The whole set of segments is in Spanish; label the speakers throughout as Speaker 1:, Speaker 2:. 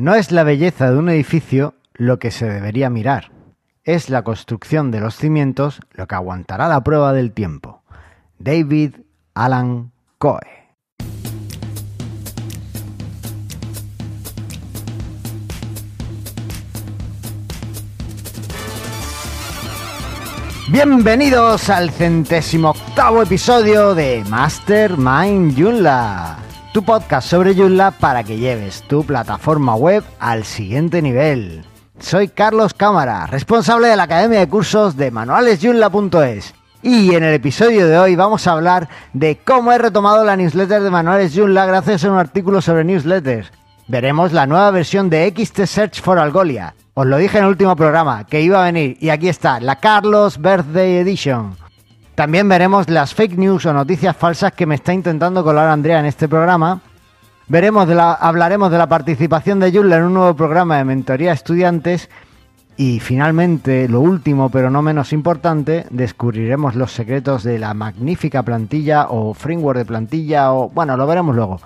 Speaker 1: No es la belleza de un edificio lo que se debería mirar, es la construcción de los cimientos lo que aguantará la prueba del tiempo. David Alan Coe. Bienvenidos al centésimo octavo episodio de Mastermind Joomla, tu podcast sobre Joomla para que lleves tu plataforma web al siguiente nivel. Soy Carlos Cámara, responsable de la Academia de Cursos de manualesjoomla.es. Y en el episodio de hoy vamos a hablar de cómo he retomado la newsletter de Manuales Joomla gracias a un artículo sobre newsletters. Veremos la nueva versión de XT Search for Algolia, os lo dije en el último programa, que iba a venir, y aquí está, la Carlos Birthday Edition. También veremos las fake news o noticias falsas que me está intentando colar Andrea en este programa. Veremos de la, hablaremos de la participación de Joomla en un nuevo programa de mentoría a estudiantes. Y finalmente, lo último pero no menos importante, descubriremos los secretos de la magnífica plantilla o framework de plantilla o bueno, lo veremos luego.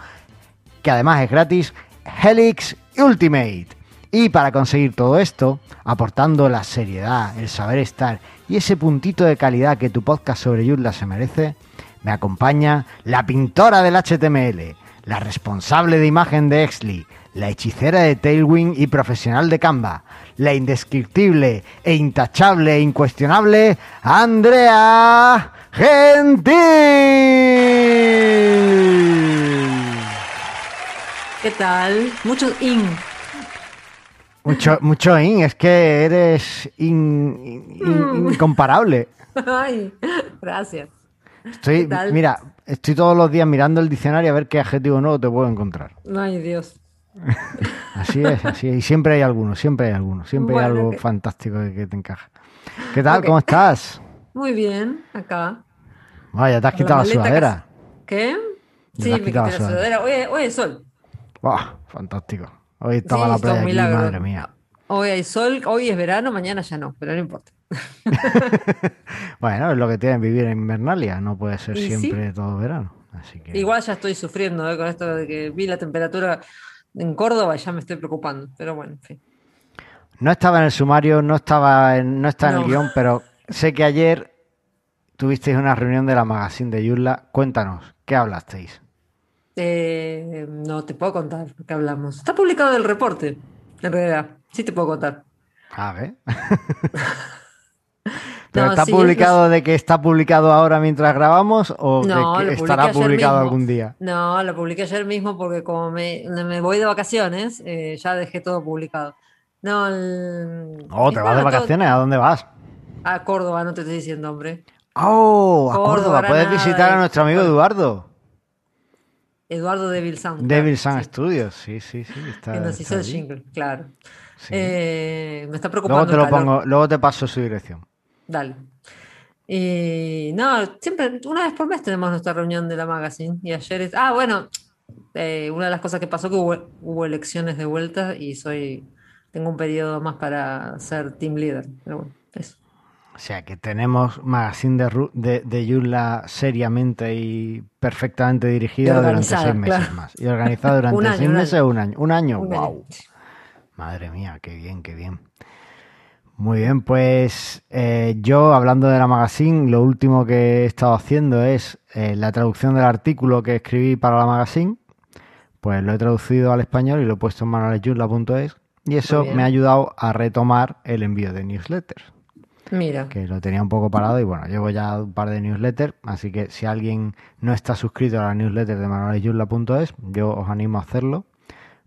Speaker 1: Que además es gratis, Helix Ultimate. Y para conseguir todo esto, aportando la seriedad, el saber estar y ese puntito de calidad que tu podcast sobre Joomla se merece, me acompaña la pintora del HTML, la responsable de imagen de Exly, la hechicera de Tailwind y profesional de Canva, la indescriptible e intachable e incuestionable Andrea Gentil.
Speaker 2: ¿Qué tal? Muchos in.
Speaker 1: Mucho, mucho in, es que eres in- in- incomparable.
Speaker 2: Ay, gracias.
Speaker 1: Estoy, mira, estoy todos los días mirando el diccionario a ver qué adjetivo nuevo te puedo encontrar.
Speaker 2: Ay, Dios.
Speaker 1: Así es, así es. Y siempre hay alguno, siempre hay alguno, siempre hay algo fantástico que, te encaja. ¿Qué tal? ¿Cómo estás?
Speaker 2: Muy bien, acá.
Speaker 1: Vaya, te has quitado la sudadera.
Speaker 2: ¿Qué? Sí, me
Speaker 1: quitado
Speaker 2: quité la sudadera. Hoy, hoy hay sol.
Speaker 1: Buah, fantástico. Hoy estaba
Speaker 2: Sí,
Speaker 1: la playa aquí, madre mía.
Speaker 2: Hoy hay sol, hoy es verano, mañana ya no, pero no importa.
Speaker 1: Bueno, es lo que tiene vivir en Invernalia, no puede ser
Speaker 2: sí.
Speaker 1: siempre todo verano. Así que...
Speaker 2: Igual ya estoy sufriendo eh, con esto de que vi la temperatura en Córdoba y ya me estoy preocupando. Pero bueno, en fin.
Speaker 1: No estaba en el sumario, no estaba en, no está en el guion, pero sé que ayer tuvisteis una reunión de la magazine de Yula. Cuéntanos, ¿qué hablasteis?
Speaker 2: Eh, no te puedo contar lo que hablamos. Está publicado el reporte, en realidad. Sí te puedo contar.
Speaker 1: A ver. ¿Pero
Speaker 2: No,
Speaker 1: está
Speaker 2: sí, es
Speaker 1: publicado de que está publicado ahora mientras grabamos o
Speaker 2: No,
Speaker 1: de que estará publicado
Speaker 2: mismo.
Speaker 1: algún día?
Speaker 2: No, lo publiqué ayer mismo porque como me, me voy de vacaciones, eh, ya dejé todo publicado. No, el-
Speaker 1: Oh, te vas de
Speaker 2: todo-
Speaker 1: vacaciones, ¿a dónde vas?
Speaker 2: A Córdoba, no te estoy diciendo, hombre.
Speaker 1: Oh, a
Speaker 2: Córdoba,
Speaker 1: Córdoba, puedes visitar a nuestro amigo Eduardo.
Speaker 2: Eduardo Devil Sound.
Speaker 1: Devil Sun
Speaker 2: sí,
Speaker 1: Studios, sí, sí, sí. Está,
Speaker 2: que nos hizo el jingle, claro.
Speaker 1: Sí.
Speaker 2: Eh, me está preocupando
Speaker 1: Luego te
Speaker 2: el
Speaker 1: lo
Speaker 2: calor.
Speaker 1: pongo, luego te paso su dirección.
Speaker 2: Dale. Y no, siempre, una vez por mes tenemos nuestra reunión de la magazine. Y ayer es. Ah, bueno, eh, una de las cosas que pasó que hubo, hubo elecciones de vuelta y soy. Tengo un periodo más para ser team leader. Pero bueno, eso.
Speaker 1: O sea que tenemos magazine de, Ru- de, de Yula seriamente y perfectamente dirigida durante seis meses
Speaker 2: claro.
Speaker 1: más. Y organizada durante
Speaker 2: Un año,
Speaker 1: seis meses
Speaker 2: año.
Speaker 1: o un año. Un año,
Speaker 2: Un año.
Speaker 1: wow. Madre mía, qué bien, qué bien. Muy bien, pues eh, yo hablando de la magazine, lo último que he estado haciendo es eh, la traducción del artículo que escribí para la magazine. Pues lo he traducido al español y lo he puesto en manualesyurla.es y eso me ha ayudado a retomar el envío de newsletters
Speaker 2: Mira,
Speaker 1: que lo tenía un poco parado y bueno, llevo ya un par de newsletters, así que si alguien no está suscrito a la newsletter de manualesyurla.es, yo os animo a hacerlo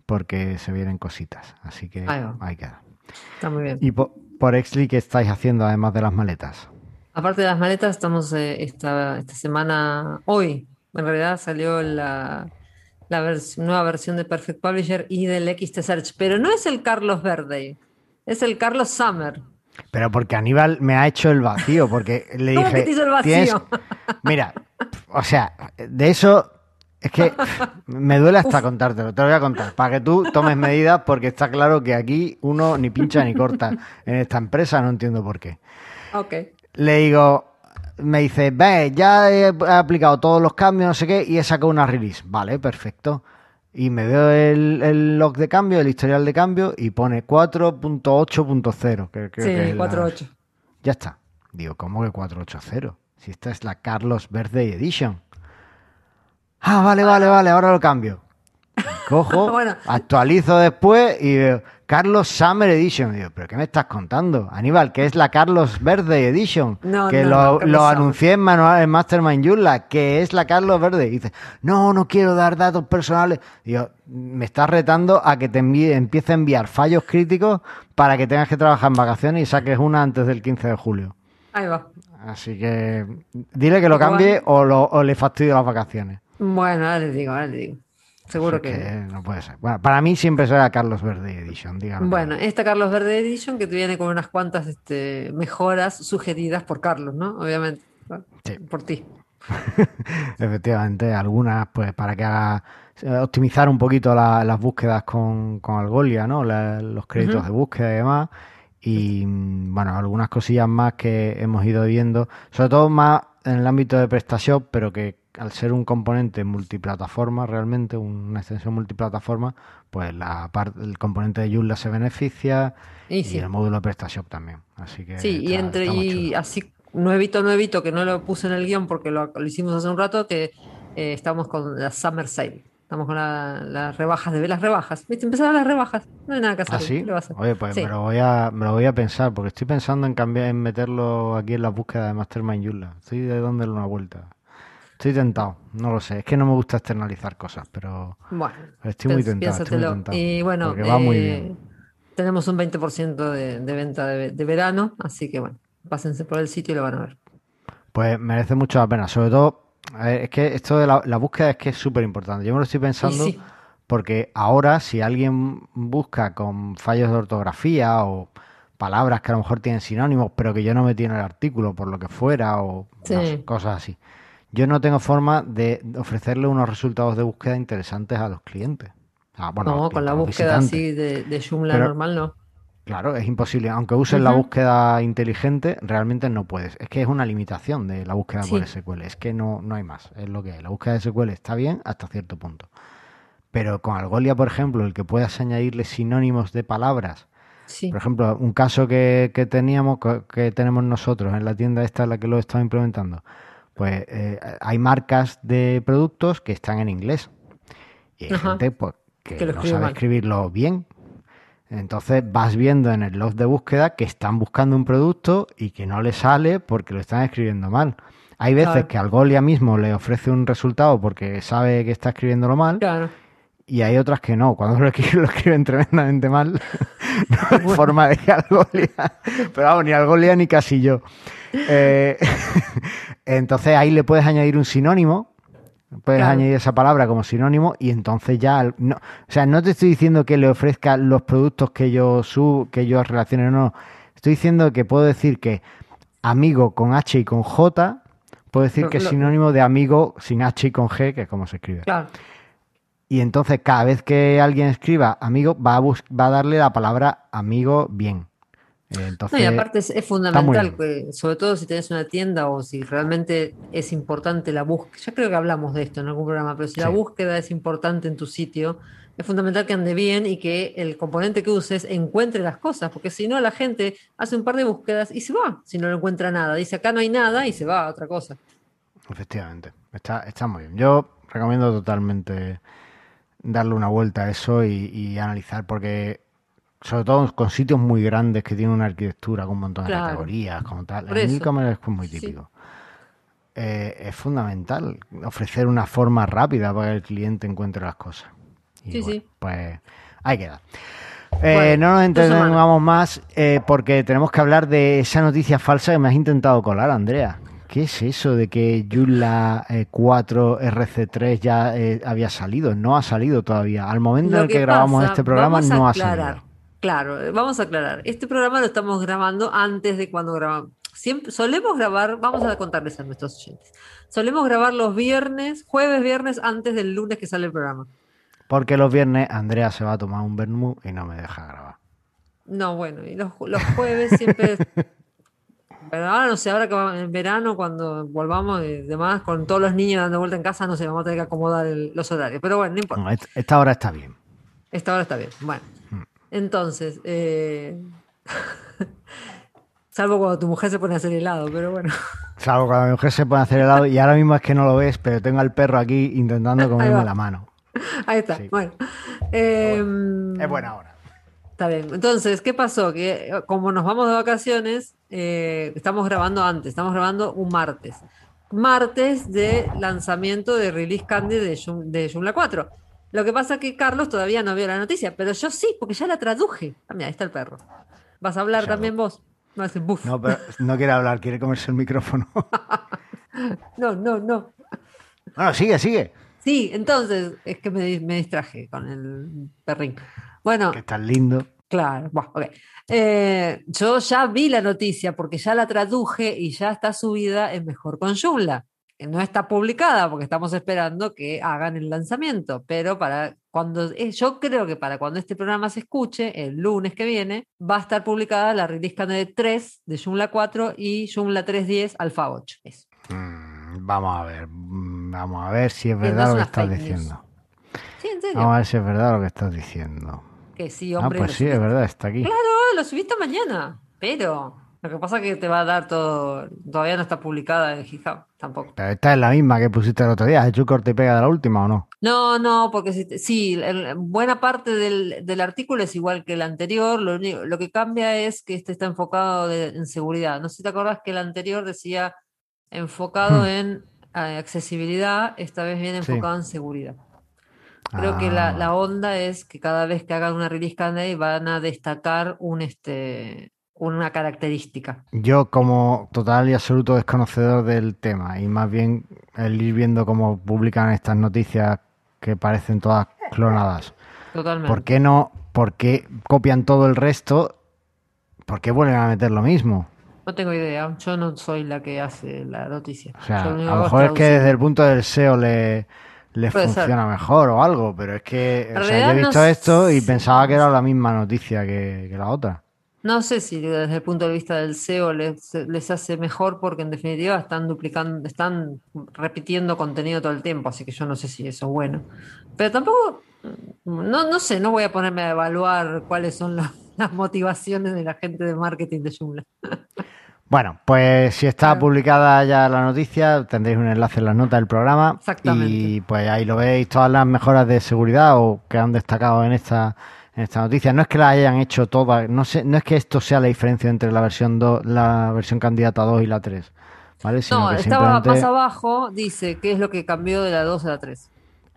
Speaker 1: porque se vienen cositas, así que
Speaker 2: Ahí
Speaker 1: queda.
Speaker 2: está muy bien.
Speaker 1: Y po- por, Exli, ¿qué estáis haciendo además de las maletas?
Speaker 2: Aparte de las maletas, estamos eh, esta, esta semana, hoy, en realidad salió la, la vers- nueva versión de Perfect Publisher y del XT Search, pero no es el Carlos Verde, es el Carlos Summer.
Speaker 1: Pero porque Aníbal me ha hecho el vacío, porque le
Speaker 2: ¿Cómo
Speaker 1: dije...
Speaker 2: que te hizo el vacío?
Speaker 1: "Tienes-". Mira, o sea, de eso es que me duele hasta contártelo, te lo voy a contar, para que tú tomes medidas, porque está claro que aquí uno ni pincha ni corta en esta empresa, no entiendo por qué.
Speaker 2: Ok.
Speaker 1: Le digo, me dice, ve, ya he aplicado todos los cambios, no sé qué, y he sacado una release. Vale, perfecto. Y me veo el, el log de cambio, el historial de cambio, y pone 4.8.0. que creo
Speaker 2: Sí,
Speaker 1: que es la-
Speaker 2: 4.8.
Speaker 1: Ya está. Digo, ¿cómo que 480? Si esta es la Carlos Birthday Edition. Ah, vale, vale, vale, ahora lo cambio. Cojo,
Speaker 2: Bueno.
Speaker 1: actualizo después y veo Carlos Summer Edition. Digo, ¿pero qué me estás contando? Aníbal, que es la Carlos Birthday Edition.
Speaker 2: No,
Speaker 1: que
Speaker 2: no,
Speaker 1: lo,
Speaker 2: no,
Speaker 1: lo anuncié en manual en Mastermind Yula, que es la Carlos Verde. Y dice, no, no quiero dar datos personales. Digo, me estás retando a que te envíe, empiece a enviar fallos críticos para que tengas que trabajar en vacaciones y saques una antes del 15 de julio.
Speaker 2: Ahí va.
Speaker 1: Así que dile que lo cambie o, lo, o le fastidio las vacaciones.
Speaker 2: Bueno, ahora les digo, ahora les digo. Seguro que.
Speaker 1: no puede ser. Bueno, para mí siempre será Carlos Verde Edition, díganlo.
Speaker 2: Bueno, esta Carlos Verde Edition que te viene con unas cuantas este, mejoras sugeridas por Carlos, ¿no? Obviamente.
Speaker 1: Sí.
Speaker 2: Por ti.
Speaker 1: Efectivamente, algunas, pues para que haga eh, optimizar un poquito la- las búsquedas con, con Algolia, ¿no? La- los créditos de búsqueda y demás. Y mm, bueno, algunas cosillas más que hemos ido viendo, sobre todo más en el ámbito de PrestaShop, pero que al ser un componente multiplataforma, realmente una extensión multiplataforma, pues la parte, el componente de Joomla se beneficia
Speaker 2: Y
Speaker 1: el módulo de PrestaShop también. Así que
Speaker 2: Sí, y entre y así nuevito, nuevito, que no lo puse en el guion porque lo, lo hicimos hace un rato, que eh, estamos con la Summer Sale. Estamos con la- las rebajas de las rebajas. ¿Viste? Empezaron las rebajas. No hay nada que hacer.
Speaker 1: ¿Ah, sí?
Speaker 2: ¿qué le va a hacer?
Speaker 1: Oye, pues
Speaker 2: Sí.
Speaker 1: me, lo voy a, me lo voy a pensar, porque estoy pensando en cambiar, en meterlo aquí en la búsqueda de Mastermind Joomla. Estoy de dándole una vuelta. Estoy tentado, no lo sé. Es que no me gusta externalizar cosas, pero
Speaker 2: Bueno,
Speaker 1: estoy muy
Speaker 2: piens-
Speaker 1: tentado. Estoy muy
Speaker 2: piénsatelo.
Speaker 1: tentado,
Speaker 2: Y bueno,
Speaker 1: porque va muy
Speaker 2: eh,
Speaker 1: bien.
Speaker 2: tenemos un 20% de, de venta de, de verano, así que bueno, pásense por el sitio y lo van a ver.
Speaker 1: Pues merece mucho la pena. Sobre todo, ver, es que esto de la, la búsqueda es que es súper importante. Yo me lo estoy pensando
Speaker 2: sí.
Speaker 1: porque ahora si alguien busca con fallos de ortografía o palabras que a lo mejor tienen sinónimos, pero que yo no metí en el artículo por lo que fuera o
Speaker 2: Sí.
Speaker 1: no sé, cosas así. Yo no tengo forma de ofrecerle unos resultados de búsqueda interesantes a los clientes. Ah, bueno,
Speaker 2: no,
Speaker 1: los
Speaker 2: con la búsqueda así de, de Joomla
Speaker 1: Pero-
Speaker 2: normal, no.
Speaker 1: Claro, es imposible. Aunque uses la búsqueda inteligente, realmente no puedes. Es que es una limitación de la búsqueda por. SQL. Es que no, no hay más. Es lo que hay. La búsqueda de SQL está bien hasta cierto punto. Pero con Algolia, por ejemplo, el que puedas añadirle sinónimos de palabras.
Speaker 2: Sí.
Speaker 1: Por ejemplo, un caso que, que teníamos, que, que tenemos nosotros en la tienda esta en la que lo estamos implementando. Pues eh, hay marcas de productos que están en inglés. Y hay
Speaker 2: Ajá.
Speaker 1: gente pues, que, no sabe
Speaker 2: mal.
Speaker 1: escribirlo bien. Entonces vas viendo en el log de búsqueda que están buscando un producto y que no le sale porque lo están escribiendo mal. Hay veces
Speaker 2: Claro.
Speaker 1: que Algolia mismo le ofrece un resultado porque sabe que está escribiéndolo mal
Speaker 2: Claro.
Speaker 1: y hay otras que no. Cuando lo escriben, lo escriben tremendamente mal, no hay forma de que Algolia. Pero vamos, ni Algolia ni casi yo. Eh, entonces ahí le puedes añadir un sinónimo. Puedes
Speaker 2: Claro.
Speaker 1: añadir esa palabra como sinónimo y entonces ya. No, o sea, no te estoy diciendo que le ofrezca los productos que yo sub, que yo relacione, no. Estoy diciendo que puedo decir que amigo con H y con J, puedo decir que es sinónimo de amigo sin H y con G, que es como se escribe.
Speaker 2: Claro.
Speaker 1: Y entonces cada vez que alguien escriba amigo, va a, bus- va a darle la palabra amigo bien.
Speaker 2: No, y aparte es, fundamental, que, sobre todo si tenés una tienda o si realmente es importante la búsqueda. Ya creo que hablamos de esto en algún programa, pero si la búsqueda es importante en tu sitio, es fundamental que ande bien y que el componente que uses encuentre las cosas, porque si no la gente hace un par de búsquedas y se va, si no encuentra nada. Dice acá no hay nada y se va a otra cosa.
Speaker 1: efectivamente, está, está muy bien. Yo recomiendo totalmente darle una vuelta a eso y, y analizar, porque sobre todo con sitios muy grandes que tienen una arquitectura con un montón de
Speaker 2: Claro.
Speaker 1: categorías, como tal. En e-commerce es muy
Speaker 2: Sí.
Speaker 1: típico. Eh, es fundamental ofrecer una forma rápida para que el cliente encuentre las cosas. Y
Speaker 2: Sí,
Speaker 1: bueno,
Speaker 2: sí.
Speaker 1: Pues ahí queda. Eh,
Speaker 2: Bueno,
Speaker 1: no nos entretengamos más eh, porque tenemos que hablar de esa noticia falsa que me has intentado colar, Andrea. ¿Qué es eso de que Joomla eh, 4 RC3 ya eh, había salido? No ha salido todavía. Al momento
Speaker 2: Lo
Speaker 1: en el que, grabamos
Speaker 2: pasa,
Speaker 1: este programa no ha salido.
Speaker 2: Claro, eh, vamos a aclarar. Este programa lo estamos grabando antes de cuando grabamos. Siempre, solemos grabar, vamos a contarles a nuestros oyentes. Solemos grabar los viernes, jueves, viernes, antes del lunes que sale el programa.
Speaker 1: Porque los viernes Andrea se va a tomar un vermú y no me deja grabar.
Speaker 2: No, bueno, y los, los jueves siempre Pero ahora no sé, ahora que va- en verano, cuando volvamos y demás, con todos los niños dando vuelta en casa, no sé, vamos a tener que acomodar el- los horarios. Pero bueno, no importa.
Speaker 1: No, est- esta hora está bien.
Speaker 2: Esta hora está bien. Bueno. Entonces, eh, salvo cuando tu mujer se pone a hacer helado, pero bueno.
Speaker 1: Salvo cuando mi mujer se pone a hacer helado y ahora mismo es que no lo ves, pero tengo al perro aquí intentando comerme la mano.
Speaker 2: Ahí está.
Speaker 1: Sí.
Speaker 2: Bueno. Eh,
Speaker 1: Es buena hora.
Speaker 2: Está bien. Entonces, ¿qué pasó? Que eh, como nos vamos de vacaciones, eh, estamos grabando antes, estamos grabando un martes. Martes de lanzamiento de Release Candy de, Joom- de Joomla 4. Lo que pasa es que Carlos todavía no vio la noticia, pero yo sí, porque ya la traduje. Ah, mira, ahí está el perro. ¿Vas a hablar
Speaker 1: Ya
Speaker 2: también vos? A decir, buf.
Speaker 1: No, pero no quiere hablar, quiere comerse el micrófono.
Speaker 2: no, no, no.
Speaker 1: Bueno, sigue, sigue.
Speaker 2: Sí, entonces, es que me, di- me distraje con el perrín. Bueno,
Speaker 1: Que estás lindo.
Speaker 2: Claro, bueno, ok. Eh, yo ya vi la noticia porque ya la traduje y ya está subida en Mejor con Joomla. No está publicada porque estamos esperando que hagan el lanzamiento, pero para cuando eh, yo creo que para cuando este programa se escuche, el lunes que viene, va a estar publicada la release candidate 3 de Joomla 4 y Joomla 3.10 Alpha 8. Eso.
Speaker 1: Mm, vamos a ver, mm, vamos a ver si es verdad lo que estás diciendo.
Speaker 2: Sí, en serio.
Speaker 1: Vamos a ver si es verdad lo que estás diciendo.
Speaker 2: Que sí,
Speaker 1: Ah,
Speaker 2: hombre.
Speaker 1: pues
Speaker 2: lo
Speaker 1: sí, es verdad, está aquí.
Speaker 2: Claro, lo subiste mañana, pero lo que pasa es que te va a dar todo, todavía no está publicada en GitHub tampoco.
Speaker 1: Pero esta es la misma que pusiste el otro día. ¿Has hecho un corte y pega de la última o no?
Speaker 2: No, no, porque si sí, el- buena parte del, del artículo es igual que el anterior, lo, único- lo que cambia es que este está enfocado de- en seguridad. No sé si te acordás que el anterior decía enfocado
Speaker 1: Hmm.
Speaker 2: en eh, accesibilidad, esta vez viene
Speaker 1: Sí.
Speaker 2: enfocado en seguridad. Creo que la,
Speaker 1: Ah,
Speaker 2: la onda es que cada vez que hagan una release candidate van a destacar un, este, una característica.
Speaker 1: Yo como total y absoluto desconocedor del tema y más bien el ir viendo cómo publican estas noticias que parecen todas clonadas.
Speaker 2: Totalmente.
Speaker 1: ¿Por qué no? ¿Por qué copian todo el resto? ¿Por qué vuelven a meter lo mismo?
Speaker 2: No tengo idea. Yo no soy la que hace la noticia.
Speaker 1: O sea, a
Speaker 2: lo
Speaker 1: mejor es que desde el punto del SEO le, le
Speaker 2: Puede ser.
Speaker 1: funciona mejor o algo, pero es que
Speaker 2: En
Speaker 1: o sea, yo he
Speaker 2: no
Speaker 1: visto esto y pensaba que era la misma noticia que, que la otra.
Speaker 2: No sé si desde el punto de vista del SEO les, les hace mejor porque en definitiva están duplicando, están repitiendo contenido todo el tiempo, así que yo no sé si eso es bueno. Pero tampoco, no, no sé, no voy a ponerme a evaluar cuáles son las, las motivaciones de la gente de marketing de Joomla.
Speaker 1: Bueno, pues si está
Speaker 2: Claro.
Speaker 1: publicada ya la noticia, tendréis un enlace en las notas del programa.
Speaker 2: Exactamente.
Speaker 1: Y pues ahí lo veis, todas las mejoras de seguridad o que han destacado en esta, esta noticia. No es que las hayan hecho todas, no sé, no es que esto sea la diferencia entre la versión 2, la versión candidata 2 y la 3. ¿Vale? Sino
Speaker 2: No,
Speaker 1: que
Speaker 2: estaba
Speaker 1: simplemente-
Speaker 2: más abajo, dice qué es lo que cambió de la 2 a la 3.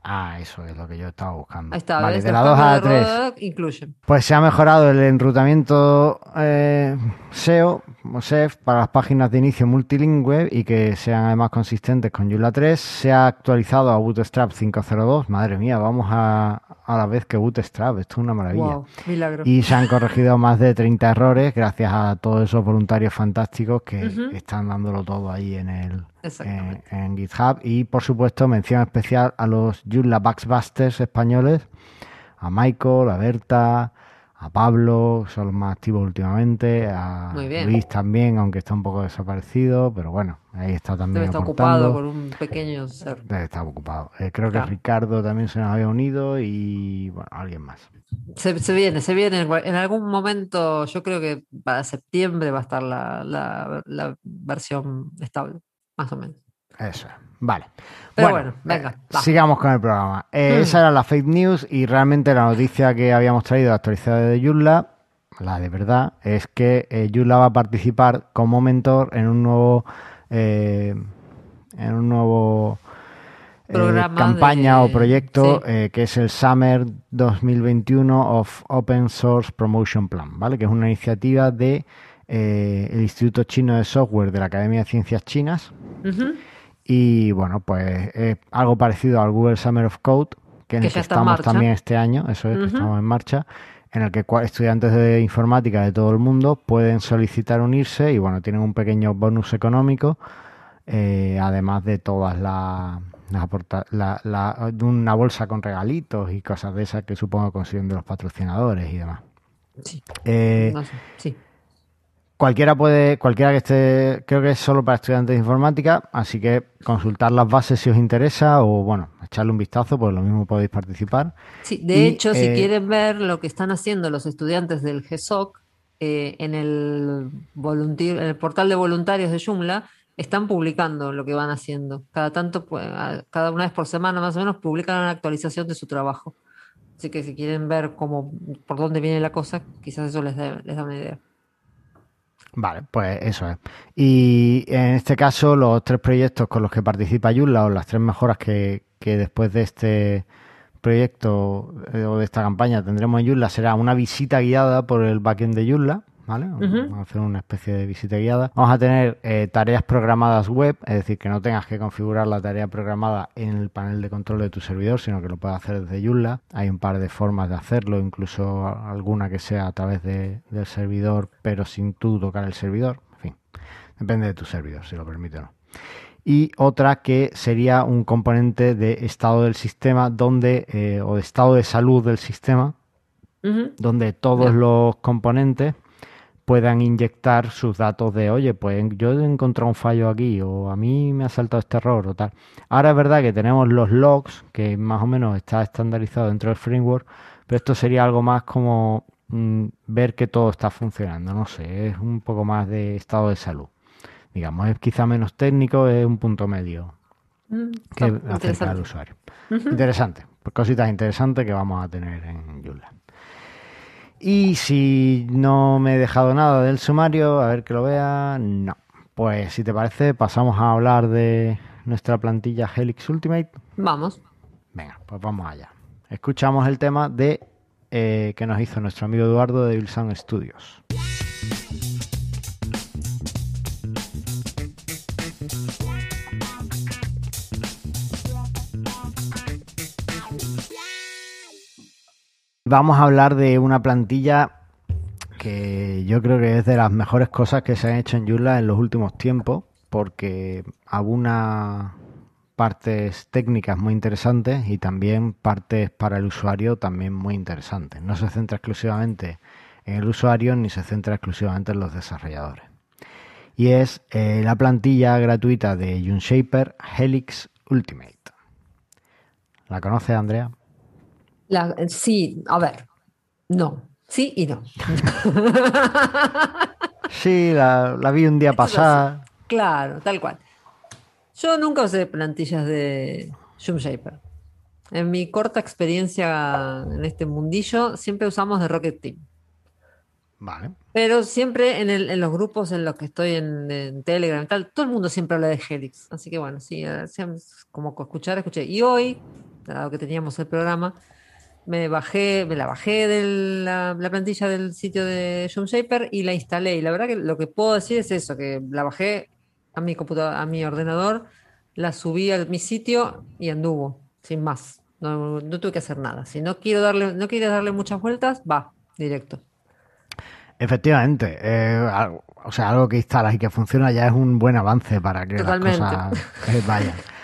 Speaker 1: Ah, eso es lo que yo estaba buscando.
Speaker 2: Está,
Speaker 1: Vale, de la 2 a la
Speaker 2: cambios de
Speaker 1: 3.
Speaker 2: rueda incluyen.
Speaker 1: Pues se ha mejorado el enrutamiento eh, SEO o SEF para las páginas de inicio multilingüe y que sean además consistentes con Joomla 3. Se ha actualizado a Bootstrap 5.02. Madre mía, vamos a, a la vez que Bootstrap. Esto es una maravilla.
Speaker 2: Wow, milagro.
Speaker 1: Y se han corregido más de 30 errores gracias a todos esos voluntarios fantásticos que están dándolo todo ahí en el en, en GitHub. Y por supuesto, mención especial a los Joomla Backbusters españoles, a Michael, a Berta, a Pablo, que son los más activos últimamente, a. Luis también, aunque está un poco desaparecido, pero bueno, ahí está también
Speaker 2: Debe estar ocupado con un pequeño ser.
Speaker 1: Debe estar ocupado. Eh, creo que. Ricardo también se nos había unido y bueno, alguien más.
Speaker 2: Se, se viene, se viene. En algún momento, yo creo que para septiembre va a estar la, la- la versión estable, más o menos.
Speaker 1: Eso es. Vale.
Speaker 2: Pero bueno, venga,
Speaker 1: eh, sigamos con el programa. Eh,
Speaker 2: Mm.
Speaker 1: Esa era la fake news y realmente la noticia que habíamos traído actualizada de Joomla, la de verdad, es que eh, Joomla va a participar como mentor en un nuevo eh, en un nuevo campaña
Speaker 2: de-
Speaker 1: o proyecto
Speaker 2: sí.
Speaker 1: que es el Summer 2021 of Open Source Promotion Plan, ¿vale? Que es una iniciativa de el Instituto Chino de Software de la Academia de Ciencias Chinas. Y bueno, pues es algo parecido al Google Summer of Code, que en
Speaker 2: Que
Speaker 1: el que
Speaker 2: ya está en
Speaker 1: estamos también este año, eso es, que estamos en marcha, en el que estudiantes de informática de todo el mundo pueden solicitar unirse y bueno, tienen un pequeño bonus económico, eh, además de todas las la- la- una bolsa con regalitos y cosas de esas que supongo consiguen de los patrocinadores y demás.
Speaker 2: Sí,
Speaker 1: Eh,
Speaker 2: no sé, sí.
Speaker 1: Cualquiera puede, cualquiera que esté, creo que es solo para estudiantes de informática, así que consultar las bases si os interesa o bueno, echarle un vistazo, pues lo mismo podéis participar.
Speaker 2: Sí, de hecho, si eh, quieren ver lo que están haciendo los estudiantes del GESOC eh, en, el en el portal de voluntarios de Joomla, están publicando lo que van haciendo. Cada tanto, pues, cada una vez por semana más o menos, publican una actualización de su trabajo. Así que si quieren ver cómo, por dónde viene la cosa, quizás eso les, les da una idea.
Speaker 1: Vale, pues eso es. Y en este caso, los tres proyectos con los que participa Yulla, o las tres mejoras que, después de este proyecto eh, o de esta campaña tendremos en Yulla, será una visita guiada por el backend de Yulla, Vamos a hacer una especie de visita guiada. Vamos a tener eh, tareas programadas web, es decir, que no tengas que configurar la tarea programada en el panel de control de tu servidor, sino que lo puedes hacer desde Joomla. Hay un par de formas de hacerlo, incluso alguna que sea a través del servidor, pero sin tú tocar el servidor. En fin, depende de tu servidor, si lo permite o no y otra que sería un componente de estado del sistema donde eh, o de estado de salud del sistema donde todos los componentes puedan inyectar sus datos de, oye, pues yo he encontrado un fallo aquí o a mí me ha saltado este error o tal. Ahora es verdad que tenemos los logs, que más o menos está estandarizado dentro del framework, pero esto sería algo más como mm, ver que todo está funcionando, no sé, es un poco más de estado de salud. Digamos, es quizá menos técnico, es un punto medio mm, que acerca al usuario. Interesante, pues cositas interesantes que vamos a tener en Joomla. Y si no me he dejado nada del sumario, a ver que lo vea, no. Pues si te parece, pasamos a hablar de nuestra plantilla Helix Ultimate.
Speaker 2: Vamos.
Speaker 1: Venga, pues vamos allá. Escuchamos el tema de eh, que nos hizo nuestro amigo Eduardo de Wilson Studios. Vamos a hablar de una plantilla que yo creo que es de las mejores cosas que se han hecho en Joomla en los últimos tiempos, porque algunas partes técnicas muy interesantes y también partes para el usuario también muy interesantes. No se centra exclusivamente en el usuario ni se centra exclusivamente en los desarrolladores. Y es eh, la plantilla gratuita de Unshaper Helix Ultimate. ¿La conoce Andrea?
Speaker 2: Sí, a ver, no, sí y no.
Speaker 1: sí, la, vi un día pasar.
Speaker 2: Claro, tal cual. Yo nunca usé plantillas de Shaper. En mi corta experiencia en este mundillo, siempre usamos de Rocket Team.
Speaker 1: Vale.
Speaker 2: Pero siempre en, los grupos en los que estoy en, Telegram y tal, todo el mundo siempre habla de Helix. Así que bueno, sí, como escuchar, escuché. Y hoy, dado que teníamos el programa, me bajé, me la bajé de la, plantilla del sitio de Shaper y la instalé. Y la verdad que lo que puedo decir es eso, que la bajé a mi computadora, a mi ordenador, la subí a mi sitio y anduvo, sin más. No, tuve que hacer nada. Si no quiero darle, no quieres darle muchas vueltas, va, directo.
Speaker 1: Efectivamente, eh, o sea, algo que instalas y que funciona ya es un buen avance para que las cosas eh, vayan.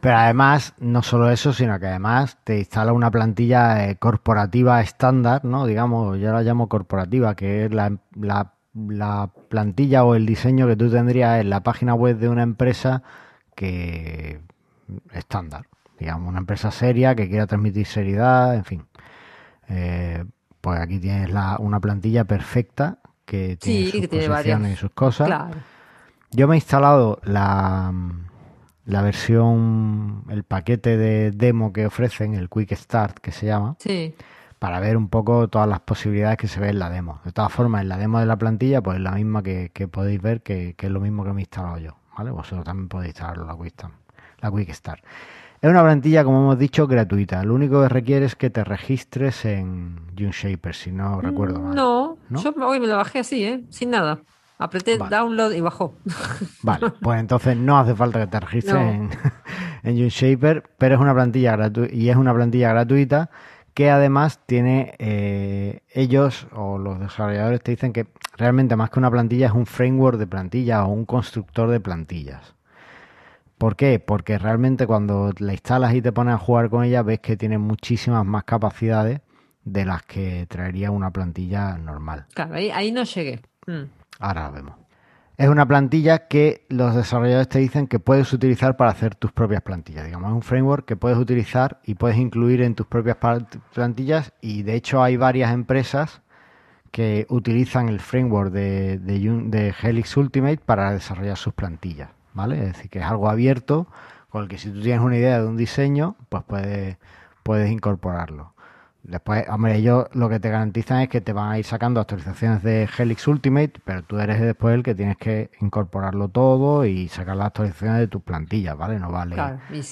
Speaker 1: Pero además, no solo eso, sino que además te instala una plantilla eh, corporativa estándar, ¿no? Digamos, yo la llamo corporativa, que es la, la, plantilla o el diseño que tú tendrías en la página web de una empresa que estándar, digamos, una empresa seria que quiera transmitir seriedad, en fin. Eh, pues aquí tienes la, una plantilla perfecta que tiene sus posiciones y sus cosas. Yo me he instalado la la versión, el paquete de demo que ofrecen, el Quick Start que se llama, para ver un poco todas las posibilidades que se ve en la demo. De todas formas, en la demo de la plantilla, pues la misma que, podéis ver, que, es lo mismo que me he instalado yo, ¿vale? Vosotros también podéis instalarlo, la Quick Start. La Quick Start. Es una plantilla, como hemos dicho, gratuita. Lo único que requiere es que te registres en Unshaper, si no recuerdo mal.
Speaker 2: No, yo hoy me lo bajé así, ¿eh? Sin nada. Apreté download y bajó.
Speaker 1: Vale, pues entonces no hace falta que te registres en, en Unshaper, pero es una plantilla gratuita y es una plantilla gratuita que además tiene eh, ellos o los desarrolladores te dicen que realmente más que una plantilla es un framework de plantillas o un constructor de plantillas. ¿Por qué? Porque realmente cuando la instalas y te pones a jugar con ella ves que tiene muchísimas más capacidades de las que traería una plantilla normal.
Speaker 2: Claro, ahí, no llegué. Mm.
Speaker 1: Ahora lo vemos. Es una plantilla que los desarrolladores te dicen que puedes utilizar para hacer tus propias plantillas. Digamos, es un framework que puedes utilizar y puedes incluir en tus propias plantillas y de hecho hay varias empresas que utilizan el framework de, de, Helix Ultimate para desarrollar sus plantillas, ¿vale? Es decir, que es algo abierto con el que si tú tienes una idea de un diseño, pues puedes, puedes incorporarlo. Después, hombre, ellos lo que te garantizan es que te van a ir sacando actualizaciones de Helix Ultimate, pero tú eres después el que tienes que incorporarlo todo y sacar las actualizaciones de tus plantillas, ¿vale? No vale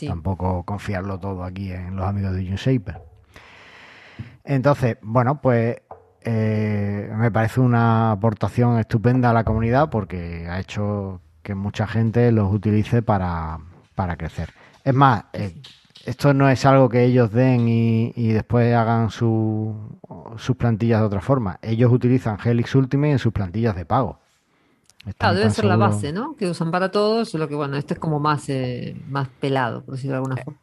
Speaker 1: tampoco confiarlo todo aquí en los amigos de UniShaper. Entonces, bueno, pues eh, me parece una aportación estupenda a la comunidad porque ha hecho que mucha gente los utilice para, para crecer. Es más, eh, esto no es algo que ellos den y, después hagan sus plantillas de otra forma. Ellos utilizan Helix Ultimate en sus plantillas de pago.
Speaker 2: claro, debe ser la base, ¿no? Que usan para todos, lo que bueno, este es como más, eh, más pelado, por decirlo de alguna forma.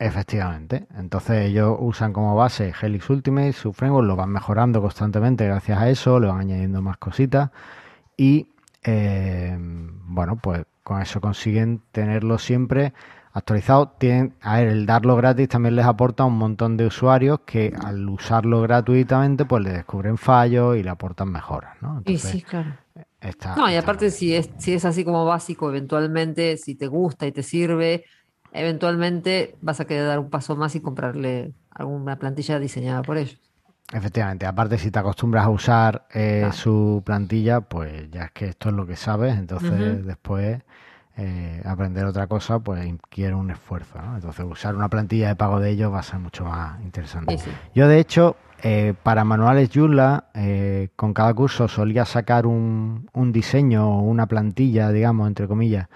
Speaker 1: Efectivamente. Entonces ellos usan como base Helix Ultimate, su framework lo van mejorando constantemente gracias a eso, le van añadiendo más cositas y eh, bueno, pues con eso consiguen tenerlo siempre actualizado. Tienen, a ver, el darlo gratis también les aporta a un montón de usuarios que al usarlo gratuitamente pues le descubren fallos y le aportan mejoras, ¿no?
Speaker 2: y sí, claro. no, y aparte si es, si es así como básico, eventualmente, si te gusta y te sirve, eventualmente vas a querer dar un paso más y comprarle alguna plantilla diseñada por ellos.
Speaker 1: Efectivamente, aparte si te acostumbras a usar eh, su plantilla, pues ya es que esto es lo que sabes, entonces después eh, aprender otra cosa, pues quiere un esfuerzo. ¿no? Entonces, usar una plantilla de pago de ellos va a ser mucho más interesante. Yo, de hecho, eh, para manuales Joomla, eh, con cada curso solía sacar un, un diseño o una plantilla, digamos, entre comillas,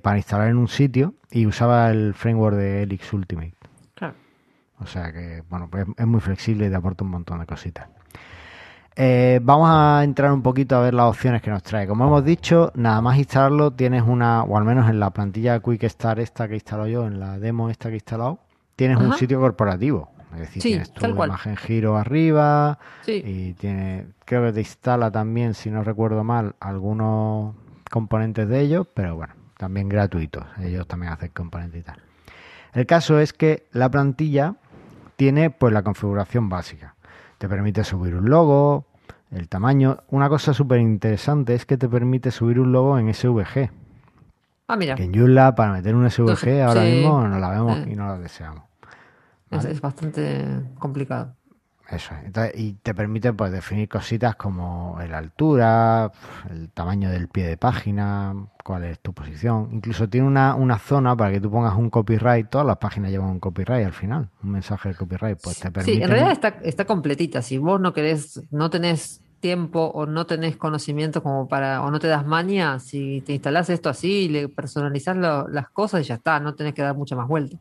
Speaker 1: para instalar en un sitio y usaba el framework de Elix Ultimate. Claro. O sea que, bueno, pues es muy flexible y te aporta un montón de cositas. Eh, vamos a entrar un poquito a ver las opciones que nos trae. Como hemos dicho, nada más instalarlo tienes una, o al menos en la plantilla Quick Start esta que he instalado yo, en la demo esta que he instalado, tienes un sitio corporativo. Es decir, tienes tu imagen giro arriba y tiene, creo que te instala también, si no recuerdo mal, algunos componentes de ellos, pero bueno, también gratuitos. Ellos también hacen componentes y tal. El caso es que la plantilla tiene pues la configuración básica te permite subir un logo, el tamaño. Una cosa súper interesante es que te permite subir un logo en SVG.
Speaker 2: Ah, mira.
Speaker 1: Que en Joomla para meter un SVG ahora mismo no la vemos y no la deseamos.
Speaker 2: Es, bastante complicado.
Speaker 1: Eso y te permite pues definir cositas como la altura, el tamaño del pie de página, cuál es tu posición. Incluso tiene una, una zona para que tú pongas un copyright. Todas las páginas llevan un copyright al final, un mensaje de copyright. Pues te permite.
Speaker 2: Sí, en realidad está, está completita. Si vos no querés, no tenés tiempo o no tenés conocimiento como para, o no te das maña, si te instalás esto así y le personalizás las cosas y ya está, no tenés que dar mucha más vuelta.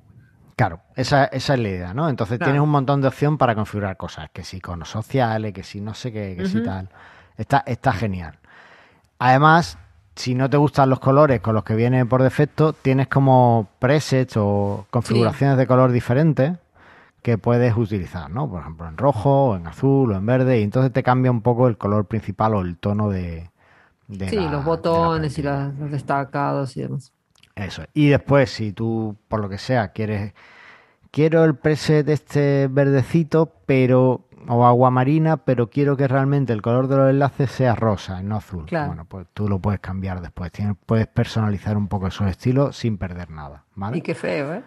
Speaker 1: Claro, esa, esa es la idea, ¿no? Entonces tienes un montón de opción para configurar cosas, que si iconos sociales, que si no sé qué, que si tal. Está, está genial. Además, si no te gustan los colores con los que viene por defecto, tienes como presets o configuraciones de color diferentes que puedes utilizar, ¿no? Por ejemplo, en rojo, o en azul, o en verde, y entonces te cambia un poco el color principal o el tono de.
Speaker 2: sí, los botones y los destacados y demás.
Speaker 1: Eso. Y después, si tú, por lo que sea, quieres. Quiero el preset este verdecito, pero. o agua marina, pero quiero que realmente el color de los enlaces sea rosa, no azul. Bueno, pues tú lo puedes cambiar después. Tienes, puedes personalizar un poco esos estilos sin perder nada. ¿vale?
Speaker 2: Y qué feo, ¿eh?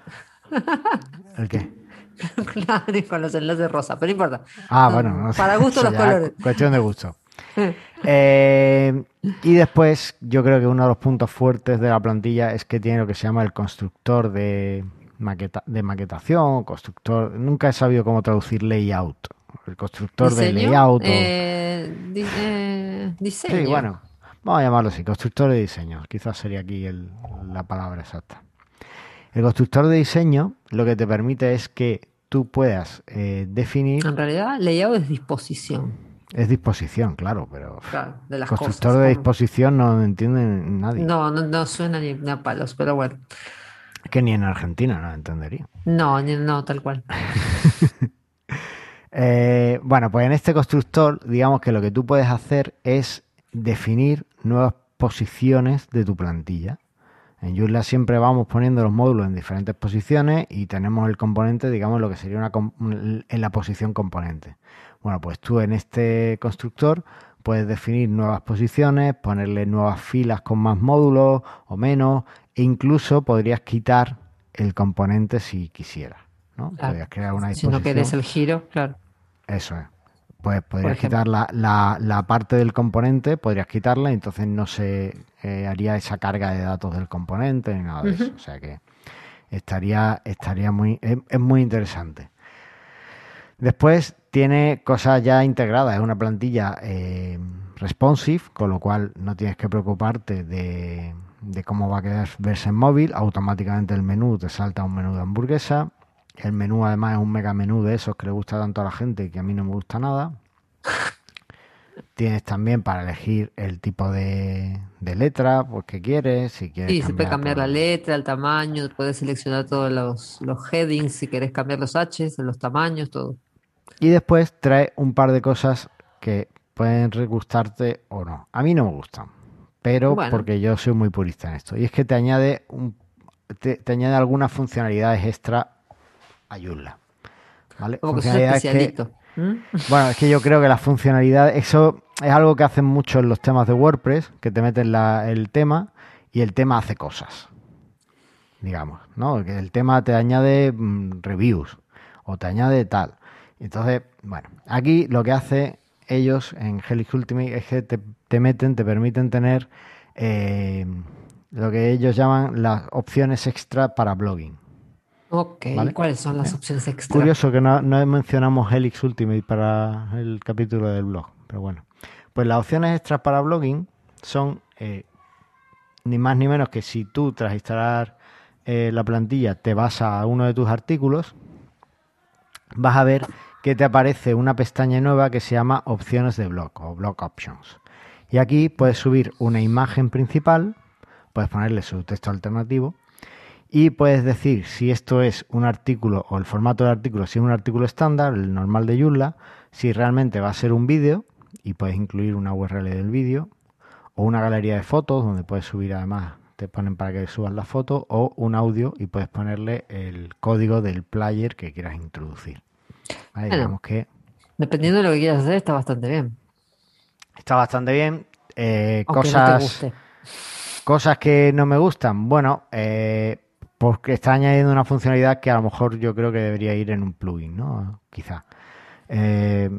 Speaker 1: ¿El qué?
Speaker 2: claro, con los enlaces rosa, pero no importa.
Speaker 1: Ah, bueno. No
Speaker 2: Para gusto los colores.
Speaker 1: Cuestión de gusto. Eh, y después, yo creo que uno de los puntos fuertes de la plantilla es que tiene lo que se llama el constructor de, maqueta, de maquetación, constructor. Nunca he sabido cómo traducir layout. El constructor de layout.
Speaker 2: Eh, eh, diseño.
Speaker 1: Sí, bueno, vamos a llamarlo así, constructor de diseño. Quizás sería aquí la palabra exacta. El constructor de diseño lo que te permite es que tú puedas definir.
Speaker 2: En realidad, layout es disposición.
Speaker 1: Es disposición, claro, pero constructor de disposición no entiende nadie.
Speaker 2: No, no, suena ni, a palos, pero bueno.
Speaker 1: Que ni en Argentina no entendería.
Speaker 2: No, no, tal cual.
Speaker 1: Eh, bueno, pues en este constructor, digamos que lo que tú puedes hacer es definir nuevas posiciones de tu plantilla. En Joomla siempre vamos poniendo los módulos en diferentes posiciones y tenemos el componente, digamos, lo que sería una en la posición componente. Bueno, pues tú en este constructor puedes definir nuevas posiciones, ponerle nuevas filas con más módulos o menos, e incluso podrías quitar el componente si quisieras. ¿no?
Speaker 2: Podrías crear una Si no quieres el giro, claro.
Speaker 1: Eso es. Pues podrías quitar la, la, parte del componente, podrías quitarla y entonces no se eh, haría esa carga de datos del componente ni nada de eso. O sea que estaría, estaría muy, es, muy interesante. Después tiene cosas ya integradas, es una plantilla eh, responsive, con lo cual no tienes que preocuparte de, de cómo va a quedar verse en móvil. Automáticamente el menú te salta un menú de hamburguesa. El menú además es un mega menú de esos que le gusta tanto a la gente que a mí no me gusta nada. Tienes también para elegir el tipo de, letra, pues que quieres, si quieres.
Speaker 2: Sí, se puede cambiar la letra, el tamaño, puedes seleccionar todos los, los headings, si quieres cambiar los H, los tamaños, todo.
Speaker 1: Y después trae un par de cosas que pueden gustarte o no. A mí no me gustan, pero porque yo soy muy purista en esto. Y es que te añade un, te, te añade algunas funcionalidades extra ayuda. ¿Vale?
Speaker 2: ¿Mm?
Speaker 1: Bueno, es que yo creo que la funcionalidad, eso es algo que hacen mucho en los temas de WordPress, que te meten el tema y el tema hace cosas. Digamos, ¿no? Que el tema te añade mm, reviews o te añade tal. Entonces, bueno, aquí lo que hace ellos en Helix Ultimate es que te, meten, te permiten tener eh, lo que ellos llaman las opciones extra para blogging.
Speaker 2: Ok, ¿cuáles son las opciones extra?
Speaker 1: Curioso que no, mencionamos Helix Ultimate para el capítulo del blog, pero bueno. Pues las opciones extras para blogging son eh, ni más ni menos que si tú tras instalar eh, la plantilla te vas a uno de tus artículos, vas a ver que te aparece una pestaña nueva que se llama opciones de blog o blog options. Y aquí puedes subir una imagen principal, puedes ponerle su texto alternativo y puedes decir si esto es un artículo o el formato del artículo, si es un artículo estándar, el normal de Joomla, si realmente va a ser un vídeo y puedes incluir una URL del vídeo o una galería de fotos donde puedes subir además, te ponen para que subas la foto o un audio y puedes ponerle el código del player que quieras introducir.
Speaker 2: Que dependiendo de lo que quieras hacer está bastante bien.
Speaker 1: Está bastante bien. Eh, cosas, cosas que no me gustan. Bueno, eh, porque está añadiendo una funcionalidad que a lo mejor yo creo que debería ir en un plugin, ¿no? Quizá. Eh,